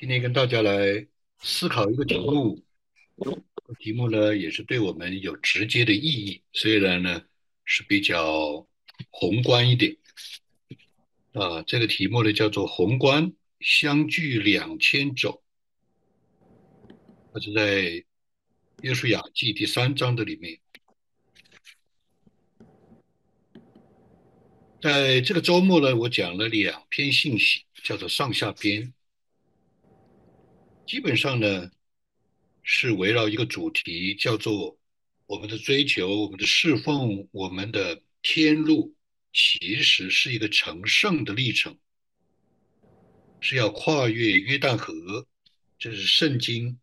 今天跟大家来思考一个题目，题目呢也是对我们有直接的意义，虽然呢是比较宏观一点啊。这个题目呢叫做“宏观相距两千肘”，它是在《约书亚记》第三章的里面。在这个周末呢，我讲了两篇信息，叫做上下篇。基本上呢，是围绕一个主题，叫做我们的追求、我们的侍奉、我们的天路，其实是一个成圣的历程，是要跨越约旦河，这是圣经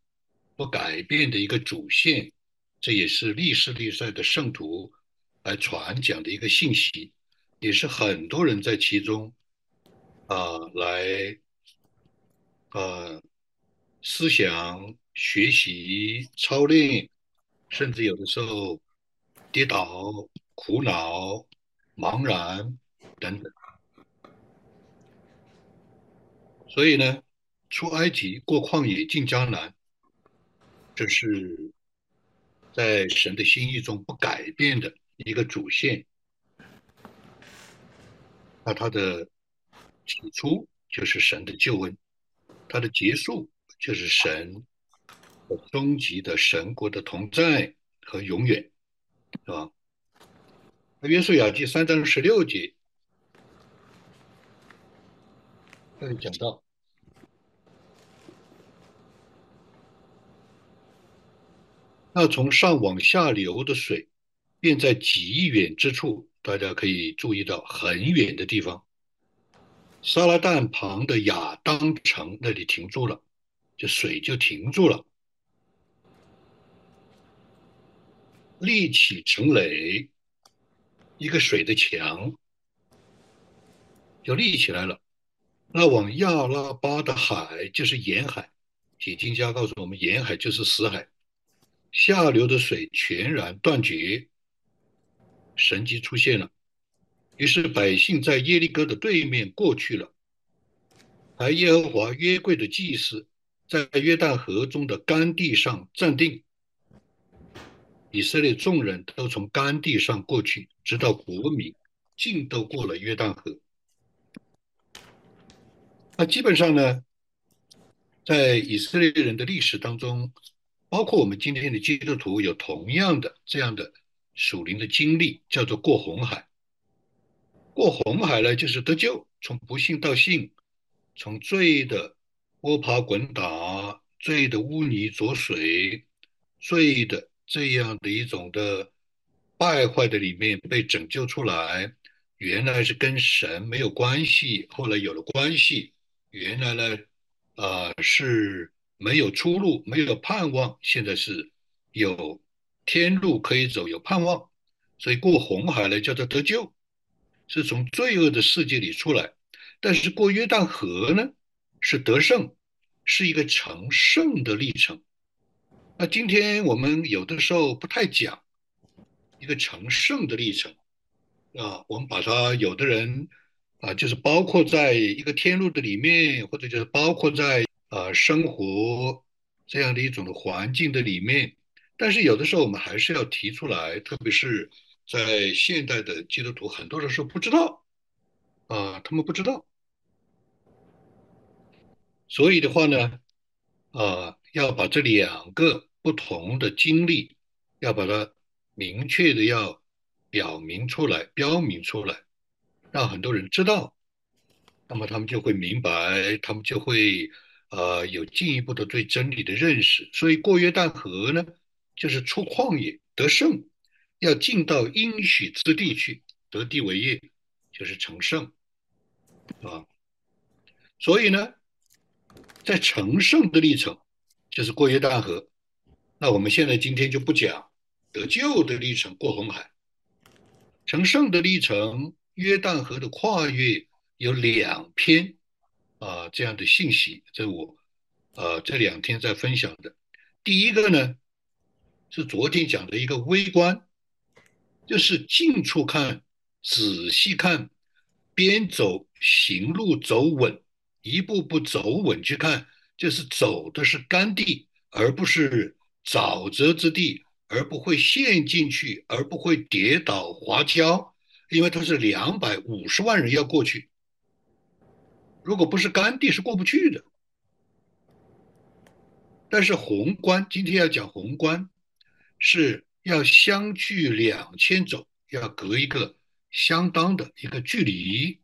不改变的一个主线，这也是历世历代的圣徒来传讲的一个信息，也是很多人在其中啊来啊。思想、学习、操练，甚至有的时候跌倒、苦恼、茫然等等。所以呢，出埃及、过旷野、进江南，这是在神的心意中不改变的一个主线。那它的起初就是神的救恩，它的结束。就是神的终极的神国的同在和永远，是吧？那约书亚记三章十六节，这里讲到，那从上往下流的水，便在极远之处，大家可以注意到很远的地方，撒拉旦旁的亚当城那里停住了。就水就停住了，立起成垒，一个水的墙就立起来了。那往亚拉巴的海就是沿海，铁经家告诉我们，沿海就是死海，下流的水全然断绝，神迹出现了。于是百姓在耶利哥的对面过去了，而耶和华约柜的祭司。在约旦河中的干地上站定，以色列众人都从干地上过去，直到国民尽都过了约旦河。那基本上呢，在以色列人的历史当中，包括我们今天的基督徒，有同样的这样的属灵的经历，叫做过红海。过红海呢，就是得救，从不幸到信，从罪的。摸爬滚打，醉的污泥浊水，醉的这样的一种的败坏的里面被拯救出来，原来是跟神没有关系，后来有了关系，原来呢，啊是没有出路，没有盼望，现在是有天路可以走，有盼望，所以过红海呢叫做得救，是从罪恶的世界里出来，但是过约旦河呢？是得胜，是一个成圣的历程。那今天我们有的时候不太讲一个成圣的历程啊，我们把它有的人啊，就是包括在一个天路的里面，或者就是包括在啊生活这样的一种环境的里面。但是有的时候我们还是要提出来，特别是在现代的基督徒，很多人说不知道啊，他们不知道。所以的话呢，啊，要把这两个不同的经历，要把它明确的要表明出来、标明出来，让很多人知道，那么他们就会明白，他们就会呃有进一步的对真理的认识。所以过约旦河呢，就是出旷野得胜，要进到应许之地去得地为业，就是成圣，啊，所以呢。在成圣的历程，就是过约旦河。那我们现在今天就不讲得救的历程，过红海。成圣的历程，约旦河的跨越有两篇啊这样的信息，这我呃这两天在分享的。第一个呢，是昨天讲的一个微观，就是近处看，仔细看，边走行路走稳。一步步走稳去看，就是走的是干地，而不是沼泽之地，而不会陷进去，而不会跌倒滑跤，因为它是两百五十万人要过去，如果不是干地是过不去的。但是宏观，今天要讲宏观，是要相距两千走，要隔一个相当的一个距离，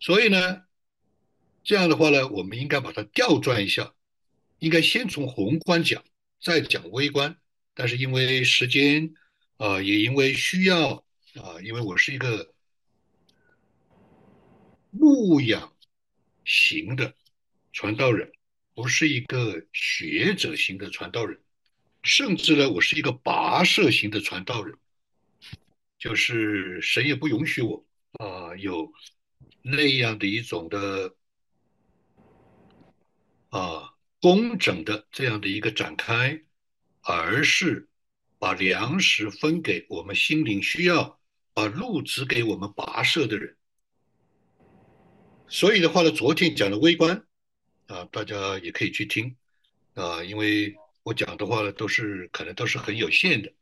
所以呢，这样的话呢，我们应该把它调转一下，应该先从宏观讲，再讲微观。但是因为时间啊，也因为需要啊，因为我是一个牧养型的传道人。不是一个学者型的传道人，甚至呢，我是一个跋涉型的传道人，就是神也不允许我啊有那样的一种的啊工整的这样的一个展开，而是把粮食分给我们心灵需要，把路指给我们跋涉的人。所以的话呢，昨天讲的微观。啊，大家也可以去听啊，因为我讲的话呢，都是可能都是很有限的。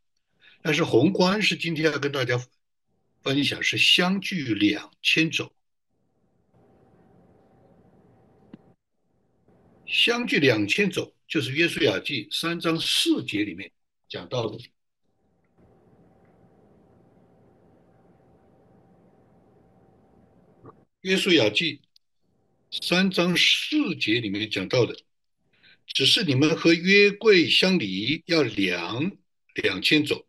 但是宏观是今天要跟大家分享，是相距两千走，相距两千走，就是约书亚记三章四节里面讲到的。约书亚记。三章四节里面讲到的，只是你们和约柜相离要两两千走，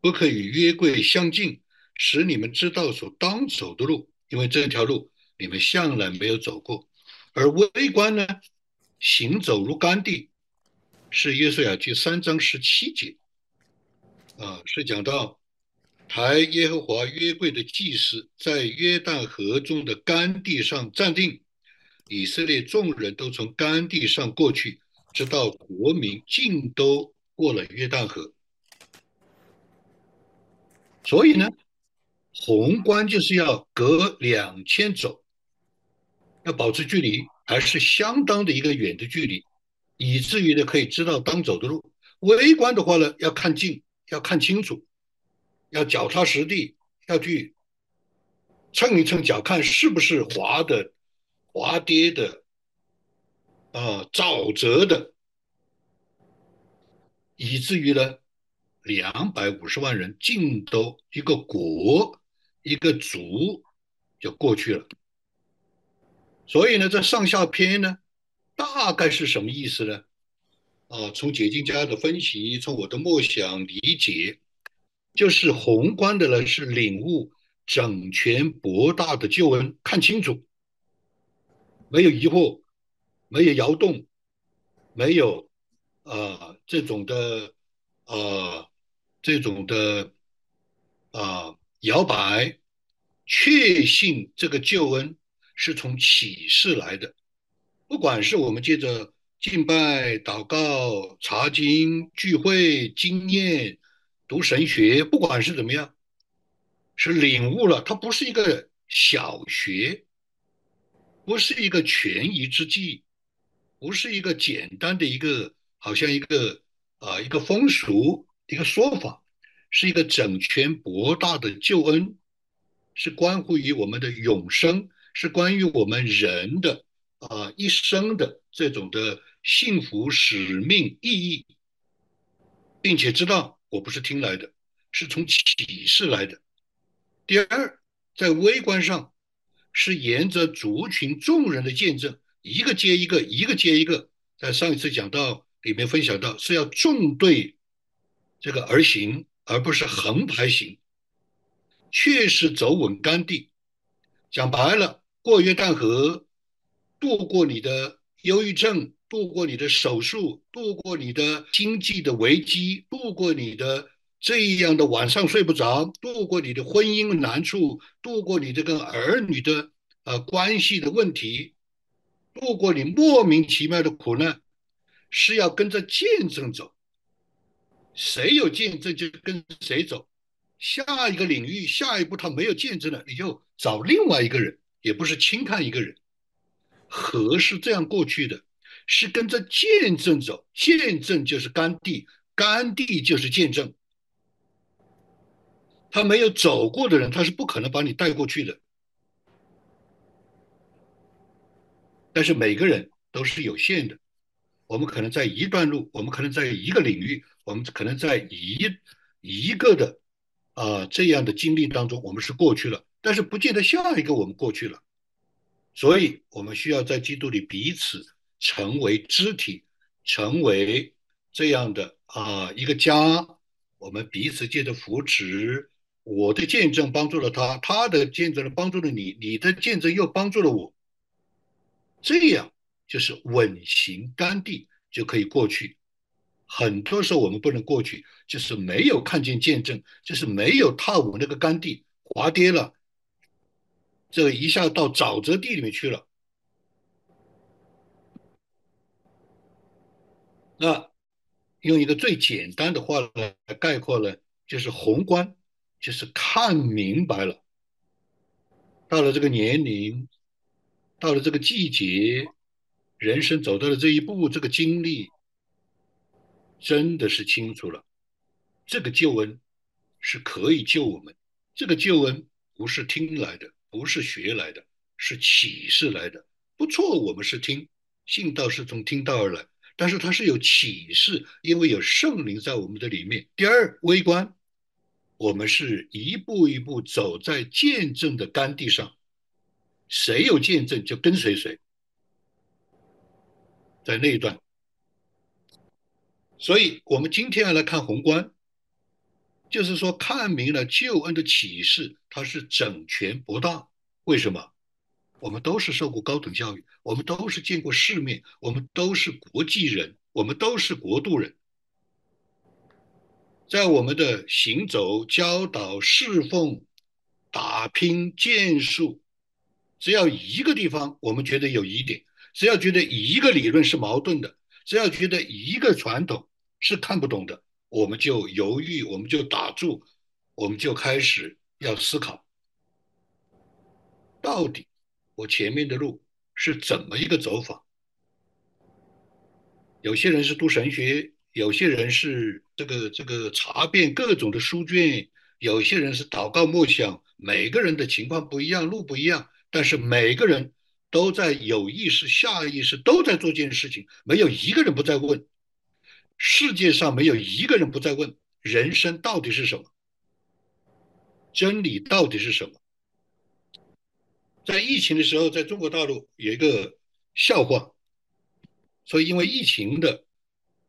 不可与约柜相近，使你们知道所当走的路，因为这条路你们向来没有走过。而微观呢，行走如干地，是约书亚记三章十七节，啊，是讲到抬耶和华约柜的祭司在约旦河中的干地上站定。以色列众人都从干地上过去，直到国民尽都过了约旦河。所以呢，宏观就是要隔两千走，要保持距离，还是相当的一个远的距离，以至于呢可以知道当走的路。微观的话呢，要看近，要看清楚，要脚踏实地，要去蹭一蹭脚，看是不是滑的。滑跌的，啊，沼泽的，以至于呢，两百五十万人进都一个国一个族就过去了。所以呢，这上下篇呢，大概是什么意思呢？啊，从解经家的分析，从我的默想理解，就是宏观的呢是领悟整全博大的救恩，看清楚。没有疑惑，没有摇动，没有啊这种的啊这种的啊摇摆，确信这个救恩是从启示来的。不管是我们接着敬拜、祷告、查经、聚会、经验、读神学，不管是怎么样，是领悟了，它不是一个小学。不是一个权宜之计，不是一个简单的一个，好像一个啊一个风俗一个说法，是一个整全博大的救恩，是关乎于我们的永生，是关于我们人的啊一生的这种的幸福使命意义，并且知道我不是听来的，是从启示来的。第二，在微观上。是沿着族群众人的见证，一个接一个，一个接一个。在上一次讲到里面分享到，是要纵队这个而行，而不是横排行。确实走稳干地。讲白了，过约旦河，度过你的忧郁症，度过你的手术，度过你的经济的危机，度过你的。这样的晚上睡不着，度过你的婚姻难处，度过你这个儿女的呃关系的问题，度过你莫名其妙的苦难，是要跟着见证走。谁有见证就跟谁走。下一个领域，下一步他没有见证了，你就找另外一个人，也不是轻看一个人。河是这样过去的，是跟着见证走，见证就是甘地，甘地就是见证。他没有走过的人，他是不可能把你带过去的。但是每个人都是有限的，我们可能在一段路，我们可能在一个领域，我们可能在一一个的啊这样的经历当中，我们是过去了，但是不见得下一个我们过去了。所以，我们需要在基督里彼此成为肢体，成为这样的啊一个家，我们彼此借着扶持。我的见证帮助了他，他的见证帮助了你，你的见证又帮助了我，这样就是稳行甘地就可以过去。很多时候我们不能过去，就是没有看见见证，就是没有踏稳那个甘地，滑跌了，这一下到沼泽地里面去了。那用一个最简单的话来概括呢，就是宏观。就是看明白了，到了这个年龄，到了这个季节，人生走到了这一步，这个经历真的是清楚了。这个救恩是可以救我们，这个救恩不是听来的，不是学来的，是启示来的。不错，我们是听，信道是从听道而来，但是它是有启示，因为有圣灵在我们的里面。第二，微观。我们是一步一步走在见证的干地上，谁有见证就跟随谁，在那一段。所以，我们今天要来看宏观，就是说看明了救恩的启示，它是整全不大。为什么？我们都是受过高等教育，我们都是见过世面，我们都是国际人，我们都是国度人。在我们的行走、教导、侍奉、打拼、建树，只要一个地方我们觉得有疑点，只要觉得一个理论是矛盾的，只要觉得一个传统是看不懂的，我们就犹豫，我们就打住，我们就开始要思考，到底我前面的路是怎么一个走法？有些人是读神学。有些人是这个这个查遍各种的书卷，有些人是祷告默想，每个人的情况不一样，路不一样，但是每个人都在有意识、下意识都在做这件事情，没有一个人不在问，世界上没有一个人不在问，人生到底是什么？真理到底是什么？在疫情的时候，在中国大陆有一个笑话，说因为疫情的。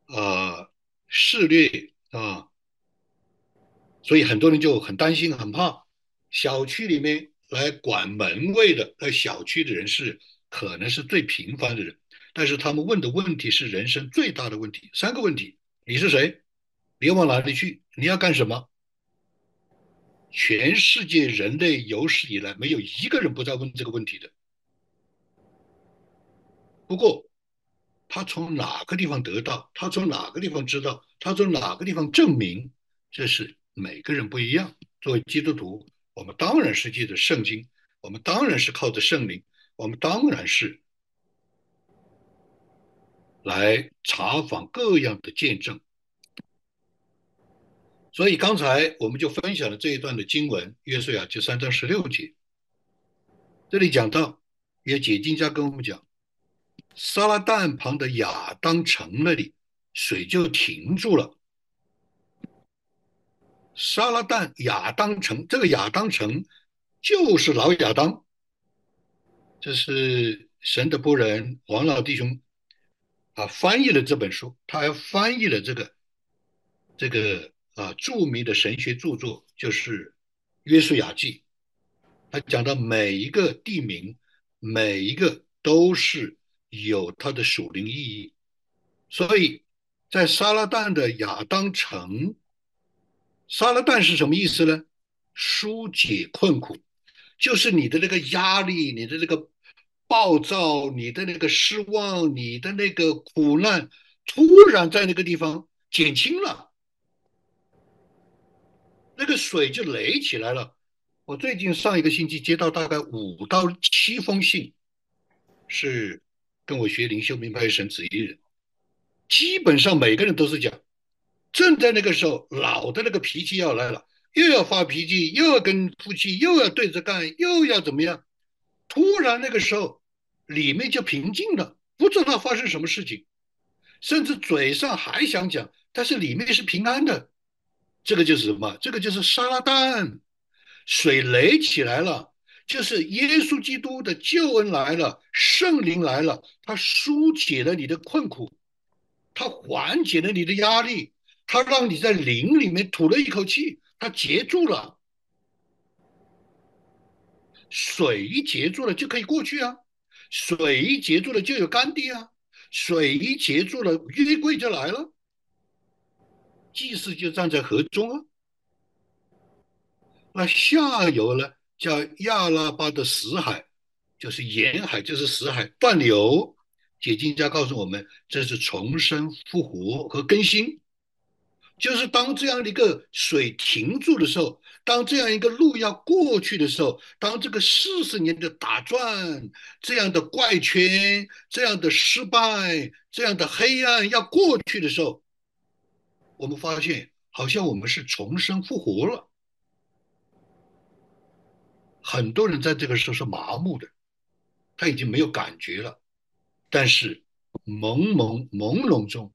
啊，肆虐啊，所以很多人就很担心、很怕。小区里面来管门卫的，在小区的人是可能是最平凡的人，但是他们问的问题是人生最大的问题。三个问题：你是谁？你要往哪里去？你要干什么？全世界人类有史以来没有一个人不在问这个问题的。不过。他从哪个地方得到？他从哪个地方知道？他从哪个地方证明？这是每个人不一样。作为基督徒，我们当然是借着圣经，我们当然是靠着圣灵，我们当然是来查访各样的见证。所以刚才我们就分享了这一段的经文，《约书亚记》三章十六节，这里讲到，也解经家跟我们讲。撒拉旦旁的亚当城那里，水就停住了。撒拉旦亚当城，这个亚当城就是老亚当。这是神的仆人王老弟兄啊翻译了这本书，他还翻译了这个这个啊著名的神学著作，就是《约书亚记》。他讲到每一个地名，每一个都是。有它的属灵意义，所以在撒拉旦的亚当城，撒拉旦是什么意思呢？疏解困苦，就是你的那个压力，你的那个暴躁，你的那个失望，你的那个苦难，突然在那个地方减轻了，那个水就垒起来了。我最近上一个星期接到大概五到七封信，是。跟我学灵修明白神旨意人，基本上每个人都是讲，正在那个时候，老的那个脾气要来了，又要发脾气，又要跟夫妻又要对着干，又要怎么样？突然那个时候，里面就平静了，不知道发生什么事情，甚至嘴上还想讲，但是里面是平安的。这个就是什么？这个就是沙拉旦，水雷起来了，就是耶稣基督的救恩来了，圣灵来了，他疏解了你的困苦，他缓解了你的压力，他让你在灵里面吐了一口气，他截住了。水一截住了就可以过去啊，水一截住了就有干地啊，水一截住了约柜就来了。祭司就站在河中啊，那下游呢叫亚拉巴的死海，就是沿海，就是死海断流。解经家告诉我们，这是重生、复活和更新。就是当这样的一个水停住的时候，当这样一个路要过去的时候，当这个四十年的打转、这样的怪圈、这样的失败、这样的黑暗要过去的时候。我们发现，好像我们是重生复活了。很多人在这个时候是麻木的，他已经没有感觉了。但是朦朦朦胧中，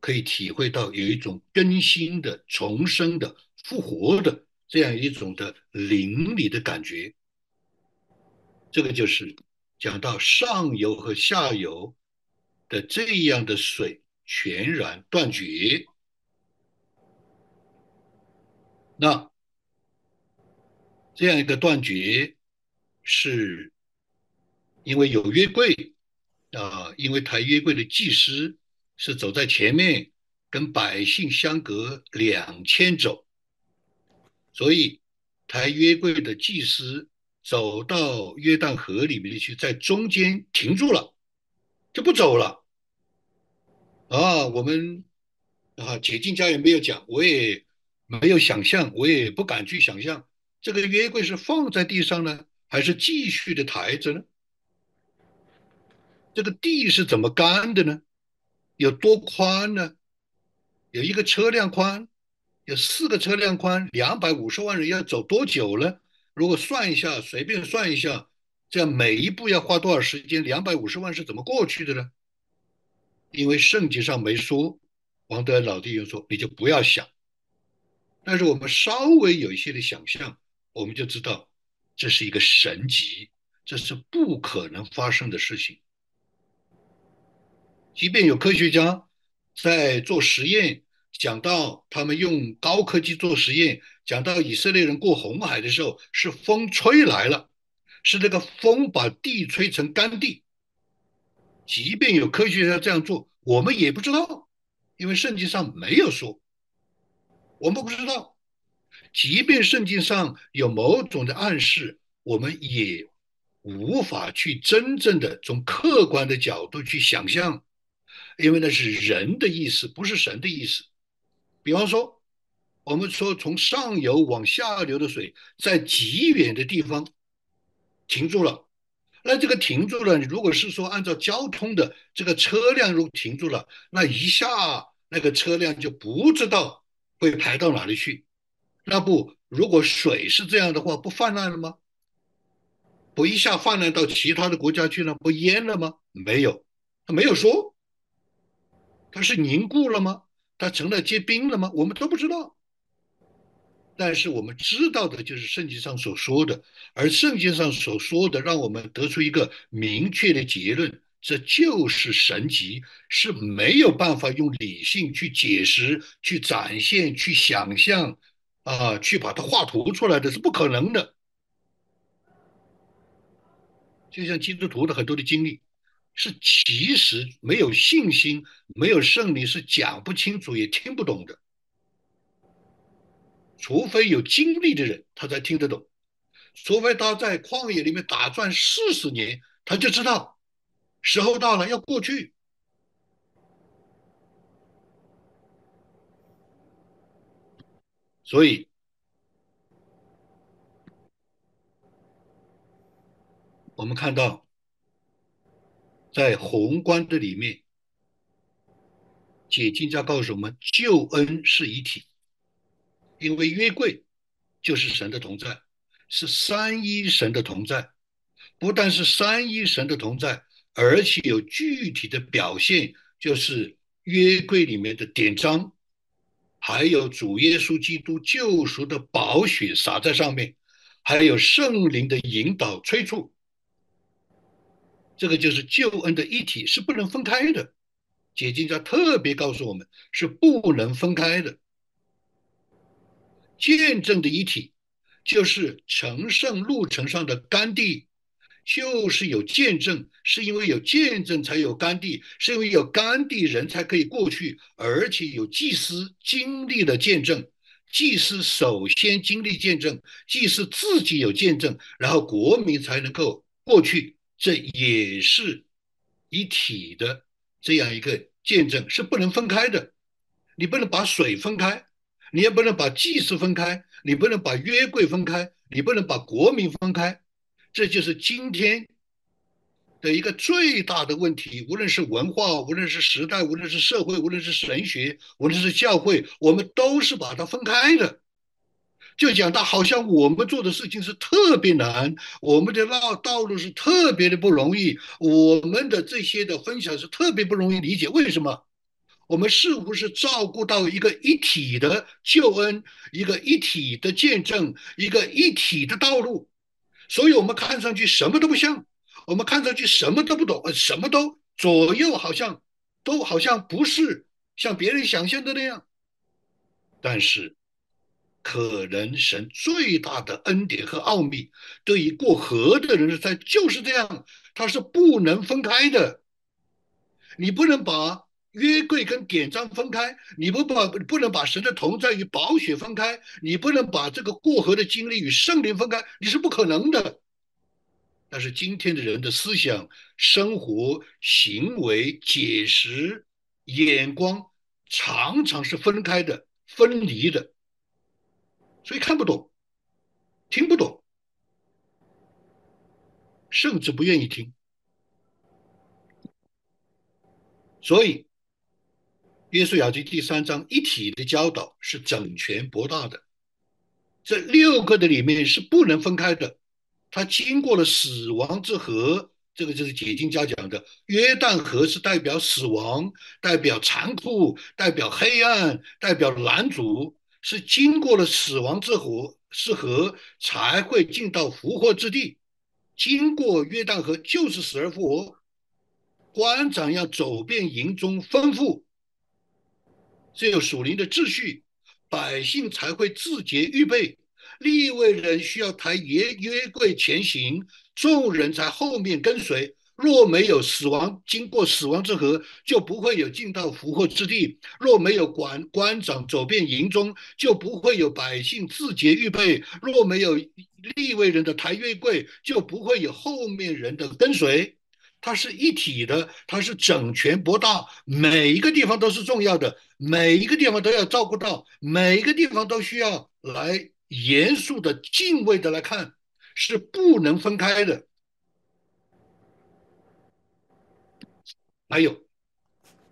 可以体会到有一种更新的、重生的、复活的这样一种的邻里的感觉。这个就是讲到上游和下游的这样的水全然断绝。那这样一个断绝，是因为有约柜啊，因为抬约柜的祭司是走在前面，跟百姓相隔两千走，所以抬约柜的祭司走到约旦河里面去，在中间停住了，就不走了。啊，我们啊，解禁家也没有讲，我也。没有想象，我也不敢去想象，这个约柜是放在地上呢，还是继续的抬着呢？这个地是怎么干的呢？有多宽呢？有一个车辆宽，有四个车辆宽，两百五十万人要走多久呢？如果算一下，随便算一下，这样每一步要花多少时间？两百五十万是怎么过去的呢？因为圣经上没说，王德老弟又说，你就不要想。但是我们稍微有一些的想象，我们就知道这是一个神迹，这是不可能发生的事情。即便有科学家在做实验，讲到他们用高科技做实验，讲到以色列人过红海的时候是风吹来了，是那个风把地吹成干地。即便有科学家这样做，我们也不知道，因为圣经上没有说。我们不知道，即便圣经上有某种的暗示，我们也无法去真正的从客观的角度去想象，因为那是人的意思，不是神的意思。比方说，我们说从上游往下流的水，在极远的地方停住了，那这个停住了，如果是说按照交通的这个车辆如停住了，那一下那个车辆就不知道。会排到哪里去？那不，如果水是这样的话，不泛滥了吗？不一下泛滥到其他的国家去了，不淹了吗？没有，他没有说。它是凝固了吗？它成了结冰了吗？我们都不知道。但是我们知道的就是圣经上所说的，而圣经上所说的，让我们得出一个明确的结论。这就是神迹，是没有办法用理性去解释、去展现、去想象，啊，去把它画图出来的是不可能的。就像基督徒的很多的经历，是其实没有信心、没有圣灵是讲不清楚、也听不懂的。除非有经历的人，他才听得懂；除非他在旷野里面打转四十年，他就知道。时候到了，要过去，所以我们看到在宏观的里面，解经家告诉我们，救恩是一体，因为约柜就是神的同在，是三一神的同在，不但是三一神的同在，而且有具体的表现，就是约柜里面的典章，还有主耶稣基督救赎的宝血洒在上面，还有圣灵的引导催促。这个就是救恩的一体，是不能分开的。解经家特别告诉我们，是不能分开的。见证的一体，就是成圣路程上的甘地，就是有见证，是因为有见证才有甘地，是因为有甘地人才可以过去，而且有祭司经历了见证，祭司首先经历见证，祭司自己有见证，然后国民才能够过去。这也是一体的这样一个见证，是不能分开的。你不能把水分开，你也不能把祭祀分开，你不能把约柜分开，你不能把国民分开。这就是今天的一个最大的问题。无论是文化，无论是时代，无论是社会，无论是神学，无论是教会，我们都是把它分开的。就讲到好像我们做的事情是特别难，我们的道道路是特别的不容易，我们的这些的分享是特别不容易理解。为什么？我们似乎是照顾到一个一体的救恩，一个一体的见证，一个一体的道路，所以我们看上去什么都不像，我们看上去什么都不懂，什么都左右好像都好像不是像别人想象的那样，但是。可能神最大的恩典和奥秘，对于过河的人在就是这样，它是不能分开的。你不能把约柜跟典章分开，你不把不能把神的同在与宝血分开，你不能把这个过河的经历与圣灵分开，你是不可能的。但是今天的人的思想、生活、行为、解释、眼光，常常是分开的、分离的。所以看不懂，听不懂，甚至不愿意听。所以，约书亚记第三章一体的教导是整全博大的。这六个的里面是不能分开的。它经过了死亡之河，这个就是解经家讲的。约旦河是代表死亡，代表残酷，代表黑暗，代表拦阻。是经过了死亡之河，是河才会进到复活之地。经过约旦河就是死而复活。官长要走遍营中吩咐，只有属灵的秩序，百姓才会自觉预备。立位人需要抬约约柜前行，众人在后面跟随。若没有死亡，经过死亡之河，就不会有进到福祸之地；若没有官官长走遍营中，就不会有百姓自洁预备；若没有立位人的抬月柜，就不会有后面人的跟随。它是一体的，它是整全博大，每一个地方都是重要的，每一个地方都要照顾到，每一个地方都需要来严肃的、敬畏的来看，是不能分开的。还有，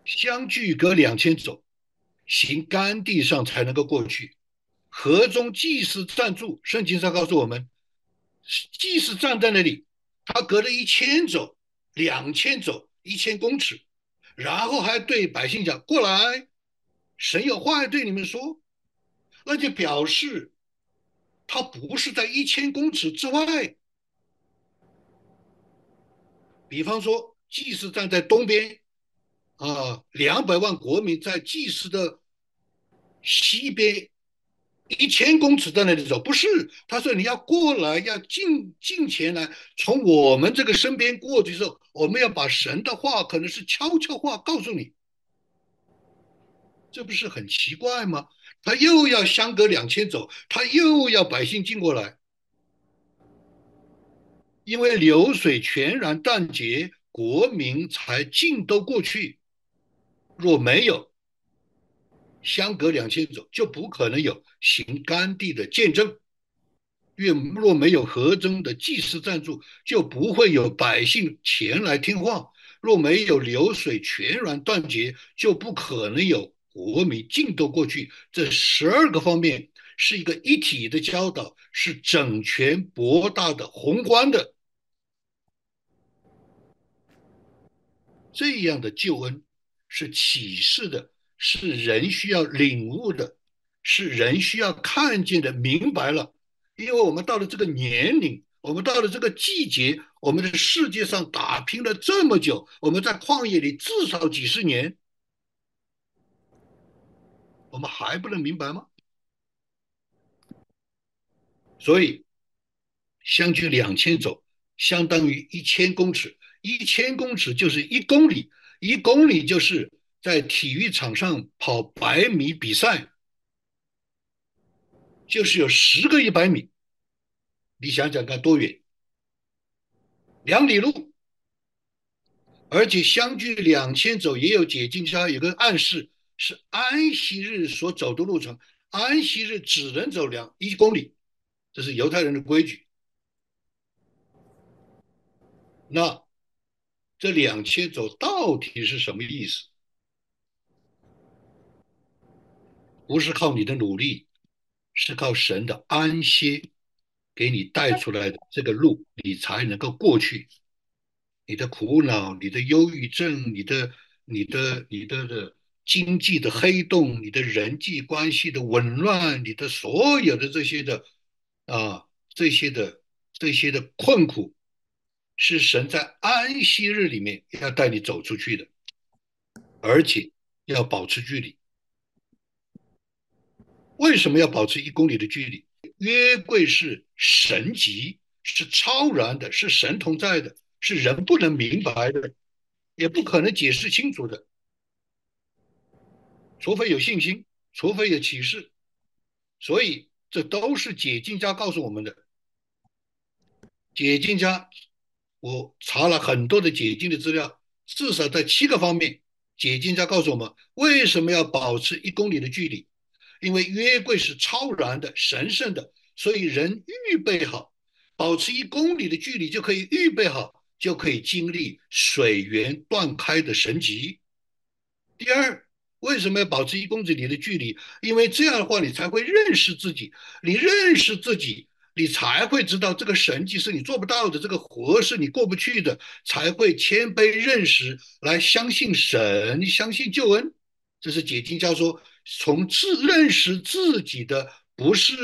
相距隔两千走，行干地上才能够过去。河中祭司站住，圣经上告诉我们，祭司站在那里，他隔了一千走，两千走，一千公尺，然后还对百姓讲：“过来，神有话要对你们说。”那就表示他不是在一千公尺之外。比方说。祭司站在东边，啊，两百万国民在祭司的西边，一千公尺在那里走，不是？他说你要过来，要进进前来，从我们这个身边过去的时候，我们要把神的话，可能是悄悄话告诉你，这不是很奇怪吗？他又要相隔两千走，他又要百姓进过来，因为流水全然断绝。国民才进都过去，若没有相隔两千走，就不可能有行甘地的见证；若若没有合中的祭司赞助，就不会有百姓前来听话；若没有流水全然断绝，就不可能有国民进得过去。这十二个方面是一个一体的教导，是整全博大的宏观的这样的救恩，是启示的，是人需要领悟的，是人需要看见的，明白了。因为我们到了这个年龄，我们到了这个季节，我们的世界上打拼了这么久，我们在旷野里至少几十年，我们还不能明白吗？所以，相距两千走，相当于一千公尺，一千公尺就是一公里，一公里就是在体育场上跑百米比赛。就是有十个一百米，你想想看多远？两里路，而且相距两千走，也有解经家有个暗示，是安息日所走的路程。安息日只能走两一公里，这是犹太人的规矩。那这两千走到底是什么意思？不是靠你的努力。是靠神的安息给你带出来的这个路，你才能够过去。你的苦恼、你的忧郁症、你的、你的、你的的经济的黑洞、你的人际关系的紊乱、你的所有的这些的啊这些的这些的困苦，是神在安息日里面要带你走出去的，而且要保持距离。为什么要保持一公里的距离？约柜是神级，是超然的，是神同在的，是人不能明白的，也不可能解释清楚的，除非有信心，除非有启示。所以这都是解经家告诉我们的。解经家，我查了很多的解禁的资料，至少在七个方面，解禁家告诉我们为什么要保持一公里的距离。因为约柜是超然的、神圣的，所以人预备好，保持一公里的距离就可以预备好，就可以经历水源断开的神迹。第二，为什么要保持一公里的距离？因为这样的话，你才会认识自己。你认识自己，你才会知道这个神迹是你做不到的，这个活是你过不去的，才会谦卑认识，来相信神，相信救恩。这是解经教说。从自认识自己的不是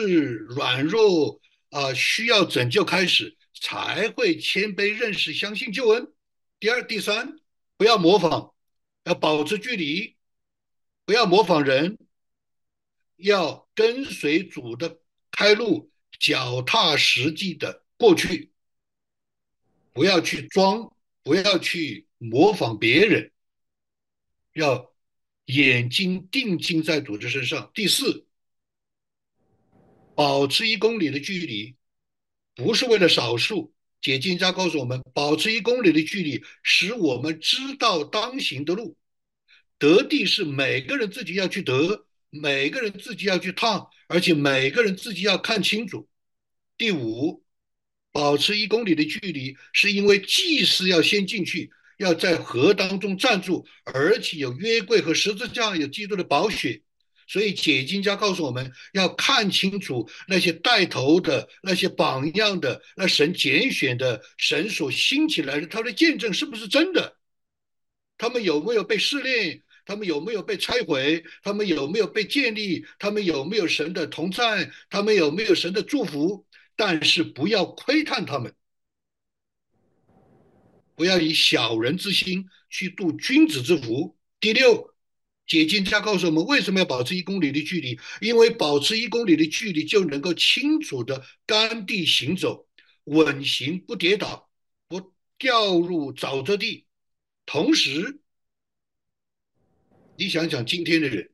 软弱啊，需要拯救开始，才会谦卑认识、相信救恩。第二、第三，不要模仿，要保持距离，不要模仿人，要跟随主的开路，脚踏实地的过去，不要去装，不要去模仿别人，要。眼睛定睛在组织身上。第四，保持一公里的距离，不是为了少数。解经家告诉我们，保持一公里的距离，使我们知道当行的路。得地是每个人自己要去得，每个人自己要去趟，而且每个人自己要看清楚。第五，保持一公里的距离，是因为祭司要先进去。要在河当中站住，而且有约柜和十字架，有基督的宝血。所以解经家告诉我们要看清楚那些带头的、那些榜样的、那神拣选的、神所兴起来的，他的见证是不是真的？他们有没有被试炼？他们有没有被拆毁？他们有没有被建立？他们有没有神的同在？他们有没有神的祝福？但是不要窥探他们。不要以小人之心去度君子之福。第六，解经家告诉我们，为什么要保持一公里的距离？因为保持一公里的距离，就能够清楚的干地行走，稳行不跌倒，不掉入沼泽地。同时，你想想今天的人，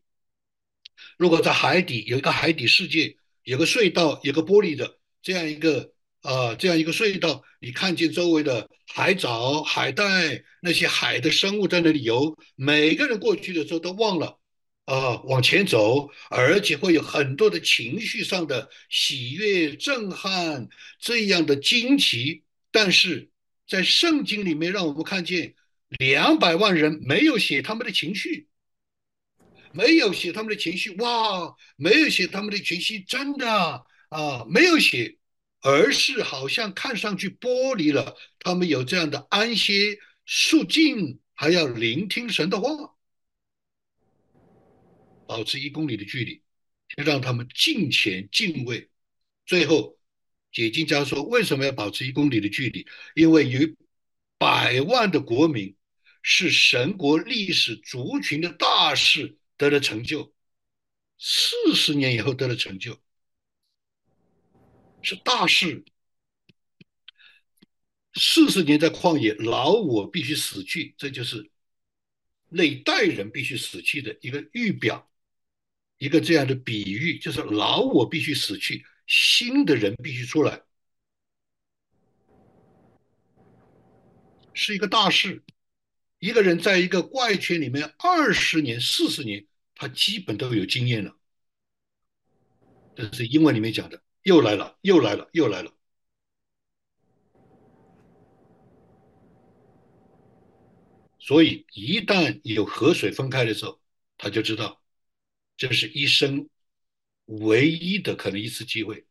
如果在海底有一个海底世界，有个隧道，有个玻璃的这样一个。啊，这样一个隧道，你看见周围的海藻、海带，那些海的生物在那里游。每个人过去的时候都忘了啊，往前走，而且会有很多的情绪上的喜悦、震撼这样的惊奇。但是在圣经里面，让我们看见两百万人没有写他们的情绪，没有写他们的情绪，哇，没有写他们的情绪，真的啊，没有写，而是好像看上去剥离了他们有这样的安歇、肃静，还要聆听神的话，保持一公里的距离，就让他们敬虔敬畏。最后，解经家说，为什么要保持一公里的距离？因为有百万的国民是神国历史族群的大事得了成就，四十年以后得了成就，是大事。四十年在旷野，老我必须死去，这就是那一代人必须死去的一个预表，一个这样的比喻，就是老我必须死去。新的人必须出来，是一个大事。一个人在一个怪圈里面二十年、四十年，他基本都有经验了。这是英文里面讲的，又来了，又来了，又来了。所以，一旦有河水分开的时候，他就知道，这是一生。唯一的可能一次机会，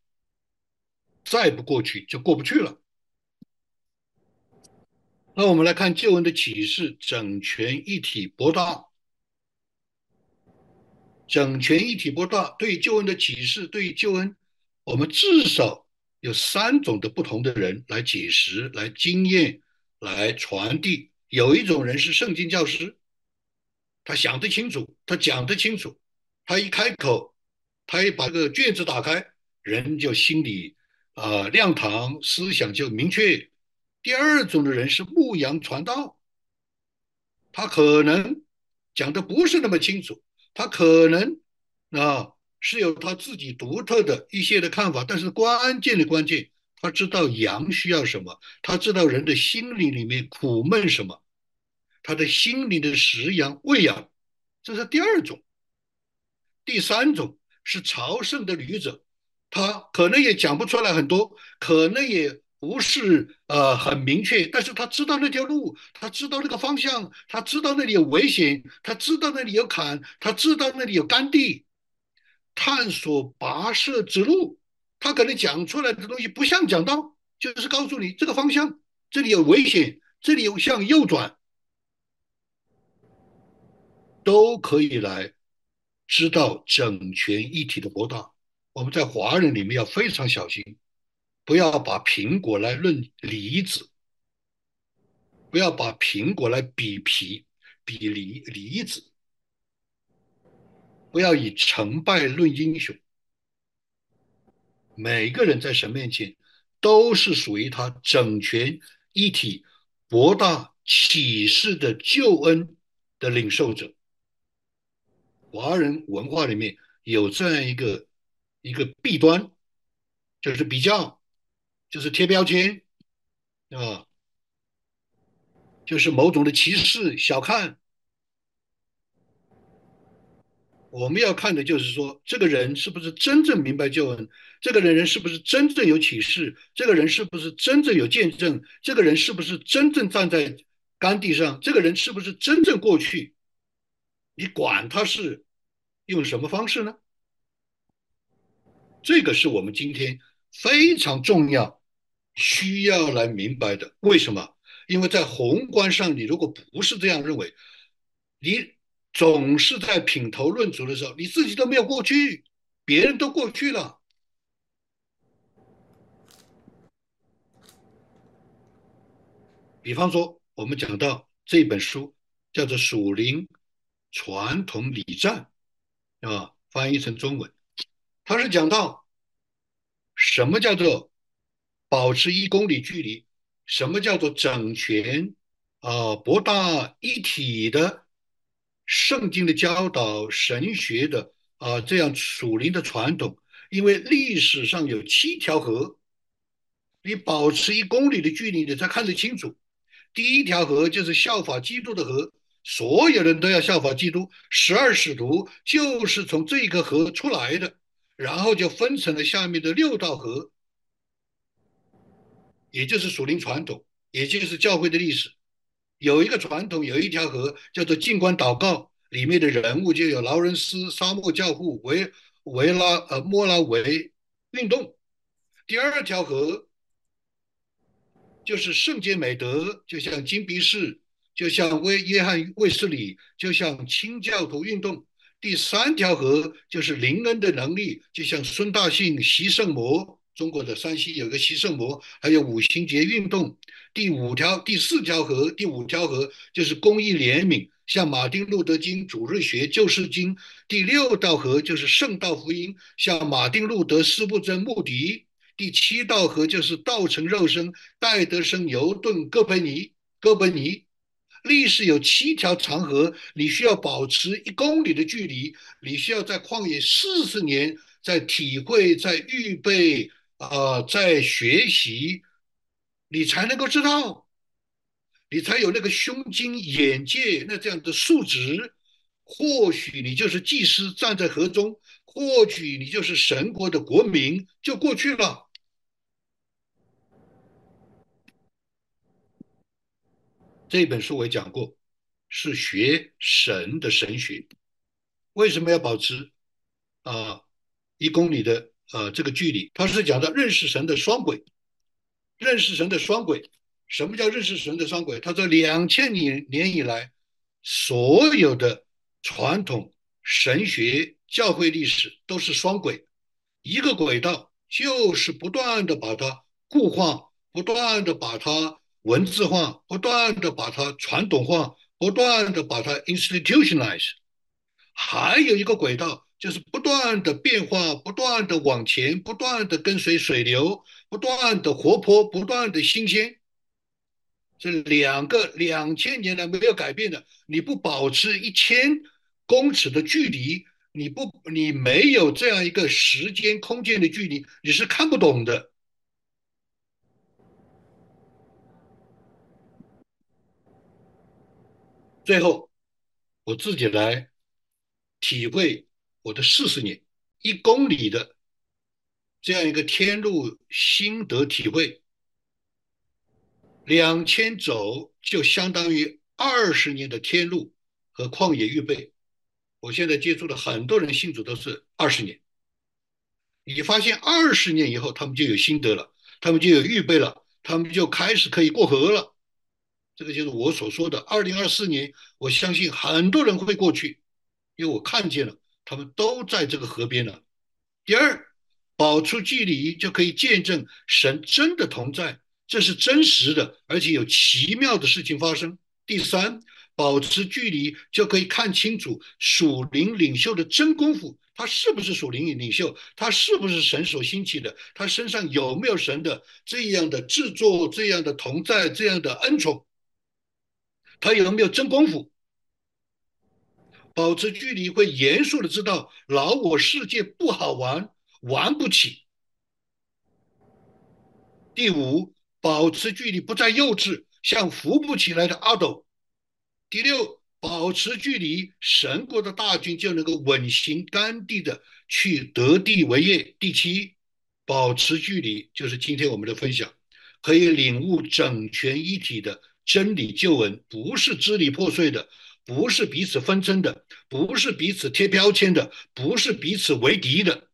再不过去就过不去了。那我们来看旧恩的启示：整全一体博大。整全一体博大，对旧恩的启示，对旧恩，我们至少有三种的不同的人来解释、来经验、来传递。有一种人是圣经教师，他想得清楚，他讲得清楚，他一开口。他一把这个卷子打开，人就心里啊亮堂，思想就明确。第二种的人是牧羊传道，他可能讲的不是那么清楚，他可能啊是有他自己独特的一些的看法，但是关键的关键，他知道羊需要什么，他知道人的心灵里面苦闷什么，他的心灵的食羊喂养，这是第二种。第三种。是朝圣的旅者，他可能也讲不出来很多，可能也不是呃很明确，但是他知道那条路，他知道那个方向，他知道那里有危险，他知道那里有坎，他知道那里有干地，探索跋涉之路，他可能讲出来的东西不像讲道，就是告诉你这个方向，这里有危险，这里有向右转，都可以来。知道整全一体的博大，我们在华人里面要非常小心，不要把苹果来论梨子，不要把苹果来比皮比梨梨子，不要以成败论英雄。每个人在神面前都是属于他整全一体博大启示的救恩的领受者。华人文化里面有这样一个一个弊端，就是比较，就是贴标签，啊，就是某种的歧视、小看。我们要看的就是说，这个人是不是真正明白救恩？这个人人是不是真正有启示？这个人是不是真正有见证？这个人是不是真正站在干地上？这个人是不是真正过去？你管他是。用什么方式呢？这个是我们今天非常重要、需要来明白的。为什么？因为在宏观上，你如果不是这样认为，你总是在品头论足的时候，你自己都没有过去，别人都过去了。比方说，我们讲到这本书叫做《属灵传统礼赞》。啊，翻译成中文，它是讲到什么叫做保持一公里距离，什么叫做整全啊博大一体的圣经的教导、神学的啊这样属灵的传统。因为历史上有七条河，你保持一公里的距离，你才看得清楚。第一条河就是效法基督的河。所有人都要效法基督，十二使徒就是从这个河出来的，然后就分成了下面的六道河，也就是属灵传统，也就是教会的历史。有一个传统，有一条河叫做静观祷告，里面的人物就有劳伦斯、沙漠教父、维维拉呃莫拉维运动。第二条河就是圣洁美德，就像金鼻士，就像威约翰卫斯理，就像清教徒运动。第三条河就是灵恩的能力，就像孙大信、习圣魔，中国的山西有个习圣魔，还有五行节运动。第五条、第四条河，第五条河就是公益怜悯，像马丁路德金主日学救世经。第六道河就是圣道福音，像马丁路德斯布真穆迪。第七道河就是道成肉身戴德生牛顿哥本尼哥本尼。历史有七条长河，你需要保持一公里的距离，你需要在旷野四十年，在体会，在预备，啊，在学习，你才能够知道，你才有那个胸襟、眼界，那这样的素质。或许你就是祭司站在河中，或许你就是神国的国民，就过去了。这本书我也讲过，是学神的神学。为什么要保持啊一公里的呃这个距离？他是讲的认识神的双轨，认识神的双轨。什么叫认识神的双轨？他说两千年年以来，所有的传统神学教会历史都是双轨，一个轨道就是不断的把它固化，不断的把它。文字化，不断的把它传统化，不断的把它 institutionalize，还有一个轨道就是不断的变化，不断的往前，不断的跟随水流，不断的活泼，不断的新鲜。这两个两千年来没有改变的，你不保持一千公尺的距离，你不你没有这样一个时间空间的距离，你是看不懂的。最后，我自己来体会我的四十年一公里的这样一个天路心得体会。两千走就相当于二十年的天路和旷野预备。我现在接触的很多人信主都是二十年。你发现二十年以后，他们就有心得了，他们就有预备了，他们就开始可以过河了。这个就是我所说的，二零二四年，我相信很多人会过去，因为我看见了，他们都在这个河边了。第二，保持距离就可以见证神真的同在，这是真实的，而且有奇妙的事情发生。第三，保持距离就可以看清楚属灵领袖的真功夫，他是不是属灵领袖，他是不是神所兴起的，他身上有没有神的这样的制作、这样的同在、这样的恩宠。他有没有真功夫？保持距离会严肃的知道老我世界不好玩，玩不起。第五，保持距离不再幼稚，像扶不起来的阿斗。第六，保持距离，神国的大军就能够稳行甘地的去得地为业。第七，保持距离就是今天我们的分享，可以领悟整全一体的。真理旧闻不是支离破碎的，不是彼此纷争的，不是彼此贴标签的，不是彼此为敌的，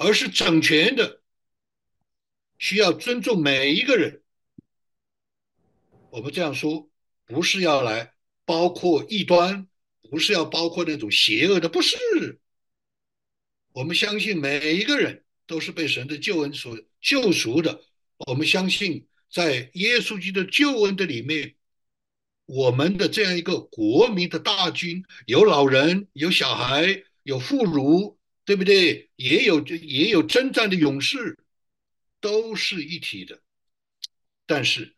而是整全的，需要尊重每一个人。我们这样说，不是要来包括异端，不是要包括那种邪恶的，不是。我们相信每一个人都是被神的救恩所救赎的，我们相信。在耶稣基督救恩的里面，我们的这样一个国民的大军，有老人，有小孩，有妇孺，对不对？也有也有征战的勇士，都是一体的。但是，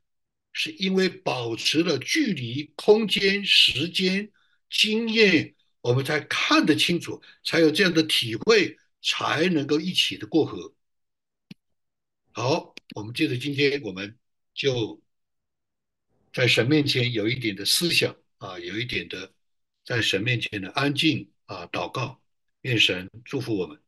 是因为保持了距离、空间、时间、经验，我们才看得清楚，才有这样的体会，才能够一起的过河。好，我们接着今天我们。就在神面前有一点的思想啊，有一点的在神面前的安静啊，祷告，愿神祝福我们。